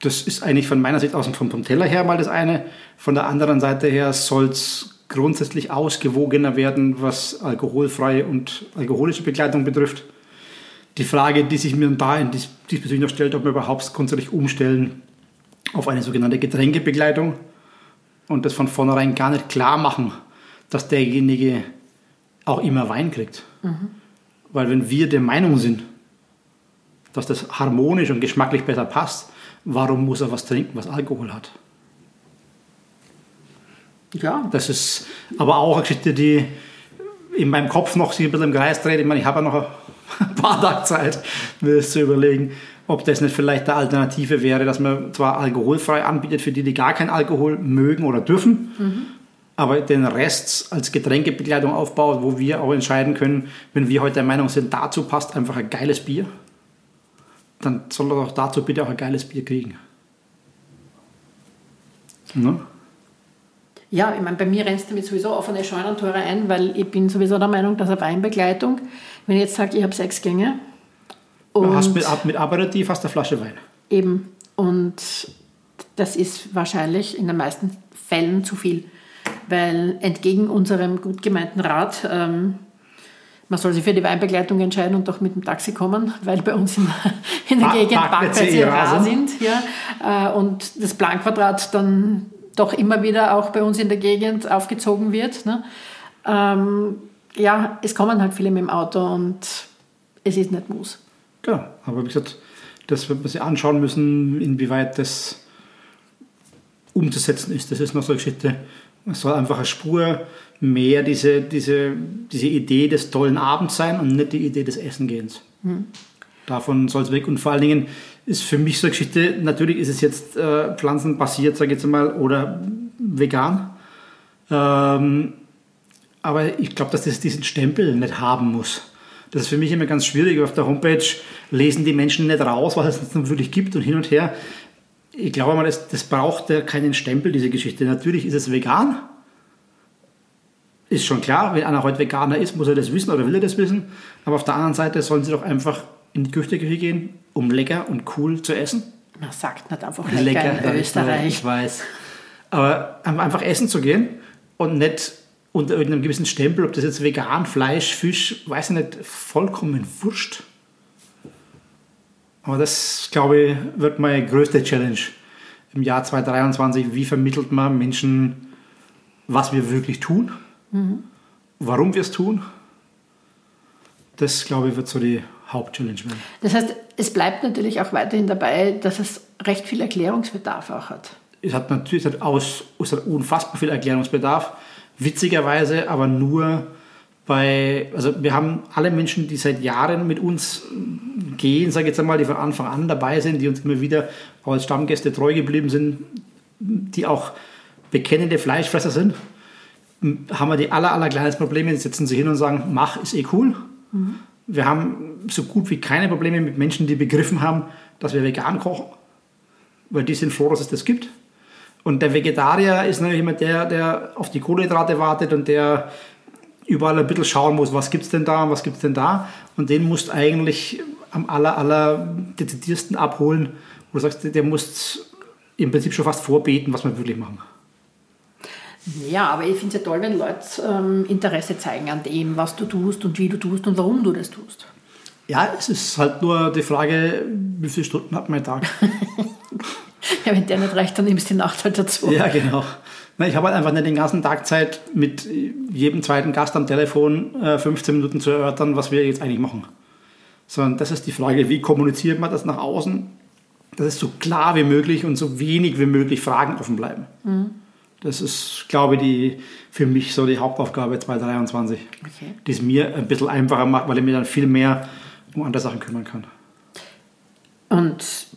das ist eigentlich von meiner Sicht aus vom, vom Teller her mal das eine. Von der anderen Seite her soll es grundsätzlich ausgewogener werden, was alkoholfreie und alkoholische Begleitung betrifft. Die Frage, die sich mir da diesbezüglich noch stellt, ob wir überhaupt grundsätzlich umstellen auf eine sogenannte Getränkebegleitung und das von vornherein gar nicht klar machen, dass derjenige auch immer Wein kriegt. Mhm. Weil wenn wir der Meinung sind, dass das harmonisch und geschmacklich besser passt, warum muss er was trinken, was Alkohol hat? Ja. Das ist aber auch eine Geschichte, die in meinem Kopf noch sich ein bisschen im Kreis dreht. Ich meine, ich habe ja noch ein paar Tage Zeit, mir das zu überlegen, ob das nicht vielleicht eine Alternative wäre, dass man zwar alkoholfrei anbietet für die, die gar keinen Alkohol mögen oder dürfen, mhm. aber den Rest als Getränkebegleitung aufbaut, wo wir auch entscheiden können, wenn wir heute der Meinung sind, dazu passt einfach ein geiles Bier dann soll er doch dazu bitte auch ein geiles Bier kriegen. Ne? Ja, ich meine, bei mir rennst du damit sowieso offene Scheunentore ein, weil ich bin sowieso der Meinung, dass eine Weinbegleitung, wenn ich jetzt sage, ich habe sechs Gänge. Und du hast mit, mit Aperitif hast eine Flasche Wein. Eben. Und das ist wahrscheinlich in den meisten Fällen zu viel. Weil entgegen unserem gut gemeinten Rat ähm, man soll sich für die Weinbegleitung entscheiden und doch mit dem Taxi kommen, weil bei uns in, in der Gegend Parkplätze rar sind. Ja, äh, und das Planquadrat dann doch immer wieder auch bei uns in der Gegend aufgezogen wird. Ne? Ähm, ja, es kommen halt viele mit dem Auto und es ist nicht Muss. Genau, aber wie gesagt, das wird man sich anschauen müssen, inwieweit das umzusetzen ist. Das ist noch so eine Geschichte. Es soll einfach eine Spur mehr diese, diese, diese Idee des tollen Abends sein und nicht die Idee des Essengehens. Mhm. Davon soll es weg. Und vor allen Dingen ist für mich so eine Geschichte, natürlich ist es jetzt äh, pflanzenbasiert, sage ich jetzt mal, oder vegan. Ähm, aber ich glaube, dass das diesen Stempel nicht haben muss. Das ist für mich immer ganz schwierig. Auf der Homepage lesen die Menschen nicht raus, was es dann wirklich gibt und hin und her. Ich glaube mal, das, das braucht ja keinen Stempel, diese Geschichte. Natürlich ist es vegan, ist schon klar, wenn einer heute Veganer ist, muss er das wissen oder will er das wissen. Aber auf der anderen Seite sollen sie doch einfach in die Küche gehen, um lecker und cool zu essen. Man sagt nicht einfach lecker, lecker in Österreich. Ich weiß. Aber einfach essen zu gehen und nicht unter irgendeinem gewissen Stempel, ob das jetzt vegan, Fleisch, Fisch, weiß ich nicht, vollkommen wurscht. Aber das, glaube ich, wird meine größte Challenge im Jahr 2023. Wie vermittelt man Menschen, was wir wirklich tun? Mhm. Warum wir es tun, das glaube ich wird so die Hauptchallenge werden. Das heißt, es bleibt natürlich auch weiterhin dabei, dass es recht viel Erklärungsbedarf auch hat. es hat natürlich aus, aus unfassbar viel Erklärungsbedarf. Witzigerweise aber nur bei, also wir haben alle Menschen, die seit Jahren mit uns gehen, sage ich jetzt einmal, die von Anfang an dabei sind, die uns immer wieder als Stammgäste treu geblieben sind, die auch bekennende Fleischfresser sind, haben wir die aller, aller kleinsten Probleme. Die setzen sich hin und sagen, mach, ist eh cool. Mhm. Wir haben so gut wie keine Probleme mit Menschen, die begriffen haben, dass wir vegan kochen, weil die sind froh, dass es das gibt. Und der Vegetarier ist natürlich immer der, der auf die Kohlenhydrate wartet und der überall ein bisschen schauen muss, was gibt es denn da und was gibt es denn da. Und den musst eigentlich am aller, aller dezidiersten abholen, wo du sagst, der muss im Prinzip schon fast vorbeten, was wir wirklich machen. Ja, aber ich finde es ja toll, wenn Leute ähm, Interesse zeigen an dem, was du tust und wie du tust und warum du das tust. Ja, es ist halt nur die Frage, wie viele Stunden hat mein Tag? ja, wenn der nicht reicht, dann nimmst du die Nacht halt dazu. Ja, genau. Ich habe halt einfach nicht den ganzen Tag Zeit, mit jedem zweiten Gast am Telefon 15 äh, Minuten zu erörtern, was wir jetzt eigentlich machen. Sondern das ist die Frage, wie kommuniziert man das nach außen, dass es so klar wie möglich und so wenig wie möglich Fragen offen bleiben. Mhm. Das ist, glaube ich, die, für mich so die Hauptaufgabe 2023, okay. die es mir ein bisschen einfacher macht, weil ich mir dann viel mehr um andere Sachen kümmern kann. Und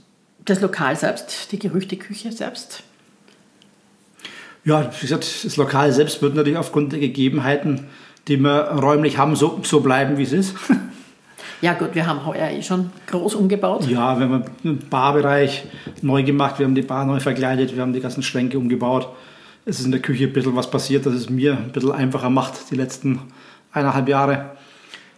das Lokal selbst, die Gerüchteküche selbst? Ja, wie gesagt, das Lokal selbst wird natürlich aufgrund der Gegebenheiten, die wir räumlich haben, so, so bleiben, wie es ist. Ja gut, wir haben heuer eh schon groß umgebaut. Ja, wir haben den Barbereich neu gemacht, wir haben die Bar neu verkleidet, wir haben die ganzen Schränke umgebaut es ist in der Küche ein bisschen was passiert, das es mir ein bisschen einfacher macht, die letzten eineinhalb Jahre.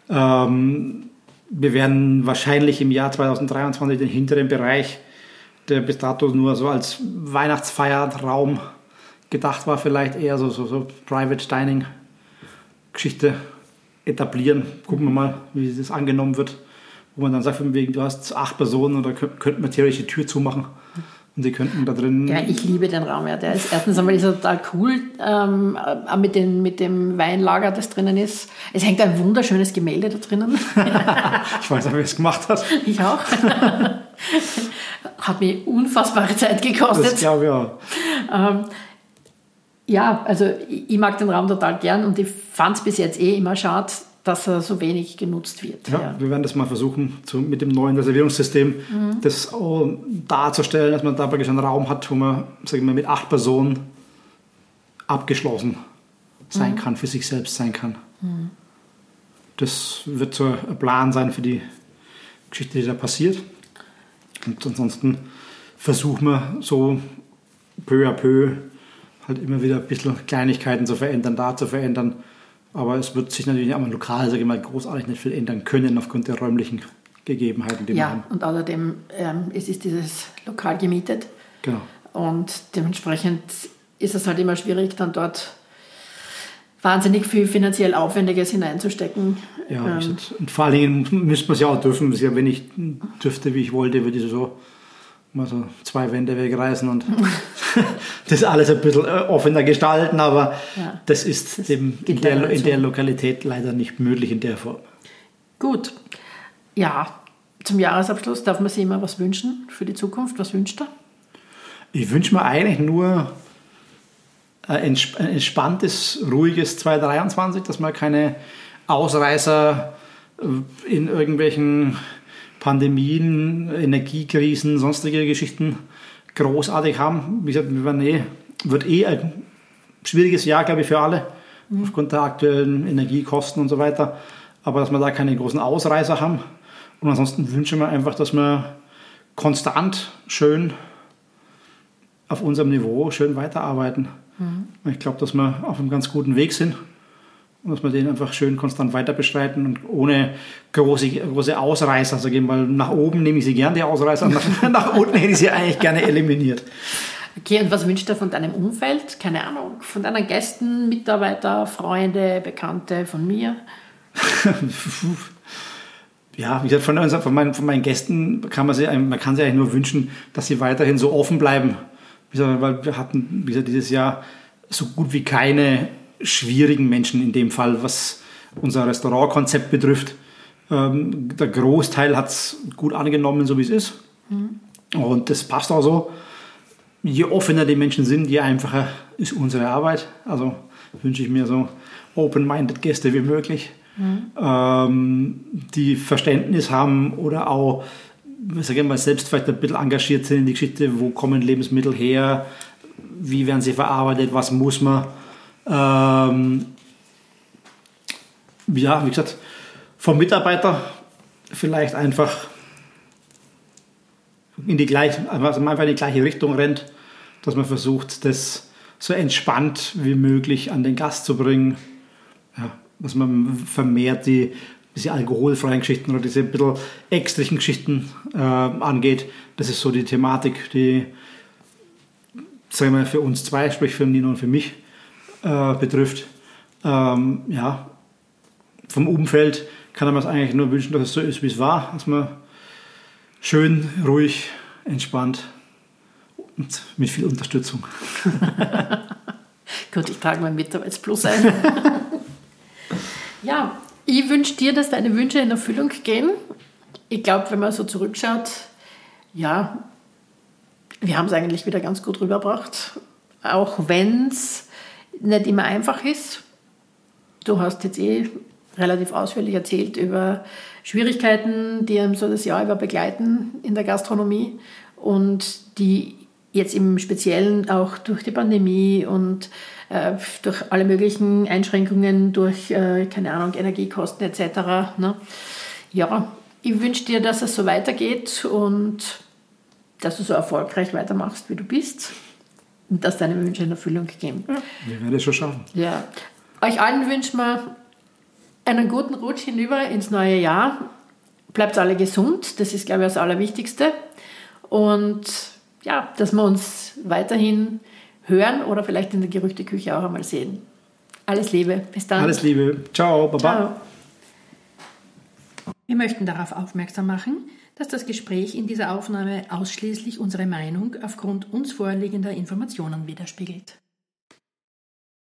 Ähm, wir werden wahrscheinlich im Jahr 2023 den hinteren Bereich, der bis dato nur so als Weihnachtsfeierraum gedacht war, vielleicht eher so, so, so Private Dining Geschichte etablieren. Gucken wir mal, wie das angenommen wird. Wo man dann sagt, du hast acht Personen oder könnten wir theoretisch die Tür zumachen. Und sie könnten da drin. Ja, ich liebe den Raum. Ja. Der ist erstens einmal ist er total cool, ähm, mit, den, mit dem Weinlager, das drinnen ist. Es hängt ein wunderschönes Gemälde da drinnen. ich weiß nicht, wer es gemacht hat. Ich auch. hat mir unfassbare Zeit gekostet. Das glaube ich auch. Ähm, ja, also ich, ich mag den Raum total gern und ich fand es bis jetzt eh immer schade, dass er so wenig genutzt wird. Ja, ja. wir werden das mal versuchen, zu, mit dem neuen Reservierungssystem mhm. das darzustellen, dass man da wirklich einen Raum hat, wo man sagen wir, mit acht Personen abgeschlossen sein mhm. kann, für sich selbst sein kann. Mhm. Das wird so ein Plan sein für die Geschichte, die da passiert. Und ansonsten versuchen wir so peu à peu halt immer wieder ein bisschen Kleinigkeiten zu verändern, da zu verändern aber es wird sich natürlich am Lokal, sage ich mal, großartig nicht viel ändern können aufgrund der räumlichen Gegebenheiten, die ja, wir haben. Ja, und außerdem ähm, es ist dieses Lokal gemietet. Genau. Und dementsprechend ist es halt immer schwierig, dann dort wahnsinnig viel finanziell Aufwendiges hineinzustecken. Ja, ähm, und vor allen Dingen müsste man es ja auch dürfen. Wenn ich dürfte, wie ich wollte, würde ich so mal so zwei Wände wegreißen und das alles ein bisschen äh, offener gestalten, aber ja, das ist das dem, in, der, in der Lokalität leider nicht möglich in der Form. Gut. Ja, zum Jahresabschluss darf man sich immer was wünschen für die Zukunft. Was wünscht er? Ich wünsche mir eigentlich nur ein entspanntes, ruhiges 2023, dass man keine Ausreißer äh, in irgendwelchen Pandemien, Energiekrisen, sonstige Geschichten großartig haben. Wie gesagt, wir werden eh, wird eh ein schwieriges Jahr, glaube ich, für alle, mhm. aufgrund der aktuellen Energiekosten und so weiter. Aber dass wir da keine großen Ausreißer haben. Und ansonsten wünschen wir einfach, dass wir konstant schön auf unserem Niveau schön weiterarbeiten. Mhm. Ich glaube, dass wir auf einem ganz guten Weg sind dass wir den einfach schön konstant weiter bestreiten und ohne große, große Ausreißer. Also gehen, weil nach oben nehme ich sie gerne, die Ausreißer, und nach, nach unten hätte ich sie eigentlich gerne eliminiert. Okay, und was wünscht du von deinem Umfeld? Keine Ahnung, von deinen Gästen, Mitarbeiter, Freunde, Bekannte, von mir? ja, wie gesagt, von, von, meinen, von meinen Gästen kann man, sich, man kann sich eigentlich nur wünschen, dass sie weiterhin so offen bleiben. Wie gesagt, weil wir hatten wie gesagt, dieses Jahr so gut wie keine schwierigen Menschen in dem Fall, was unser Restaurantkonzept betrifft. Ähm, der Großteil hat es gut angenommen, so wie es ist. Mhm. Und das passt auch so. je offener die Menschen sind, je einfacher ist unsere Arbeit. Also wünsche ich mir so open-minded Gäste wie möglich, mhm. ähm, die Verständnis haben oder auch, sage ich mal, selbst vielleicht ein bisschen engagiert sind in die Geschichte, wo kommen Lebensmittel her, wie werden sie verarbeitet, was muss man. Ähm, ja, wie gesagt, vom Mitarbeiter vielleicht einfach in die gleiche, also einfach in die gleiche Richtung rennt, dass man versucht, das so entspannt wie möglich an den Gast zu bringen. Ja, dass man vermehrt die diese alkoholfreien Geschichten oder diese ein bisschen extrigen Geschichten äh, angeht. Das ist so die Thematik, die sagen wir für uns zwei, sprich für Nino und für mich, äh, betrifft. Ähm, ja, vom Umfeld kann man es eigentlich nur wünschen, dass es so ist, wie es war, dass man schön, ruhig, entspannt und mit viel Unterstützung. Gut, ich trage mein Mitarbeitsplus ein. ja, ich wünsche dir, dass deine Wünsche in Erfüllung gehen. Ich glaube, wenn man so zurückschaut, ja, wir haben es eigentlich wieder ganz gut rübergebracht. Auch wenn es nicht immer einfach ist. Du hast jetzt eh relativ ausführlich erzählt über Schwierigkeiten, die einem so das Jahr über begleiten in der Gastronomie und die jetzt im Speziellen auch durch die Pandemie und äh, durch alle möglichen Einschränkungen, durch, äh, keine Ahnung, Energiekosten etc. Ne? Ja, ich wünsche dir, dass es so weitergeht und dass du so erfolgreich weitermachst, wie du bist und dass deine Wünsche in Erfüllung gehen. Ja, wir werden es schon schaffen. Ja. Euch allen wünschen wir einen guten Rutsch hinüber ins neue Jahr. Bleibt alle gesund, das ist, glaube ich, das Allerwichtigste. Und ja, dass wir uns weiterhin hören oder vielleicht in der Gerüchteküche auch einmal sehen. Alles Liebe, bis dann. Alles Liebe, ciao, baba. Ciao. Wir möchten darauf aufmerksam machen, dass das Gespräch in dieser Aufnahme ausschließlich unsere Meinung aufgrund uns vorliegender Informationen widerspiegelt.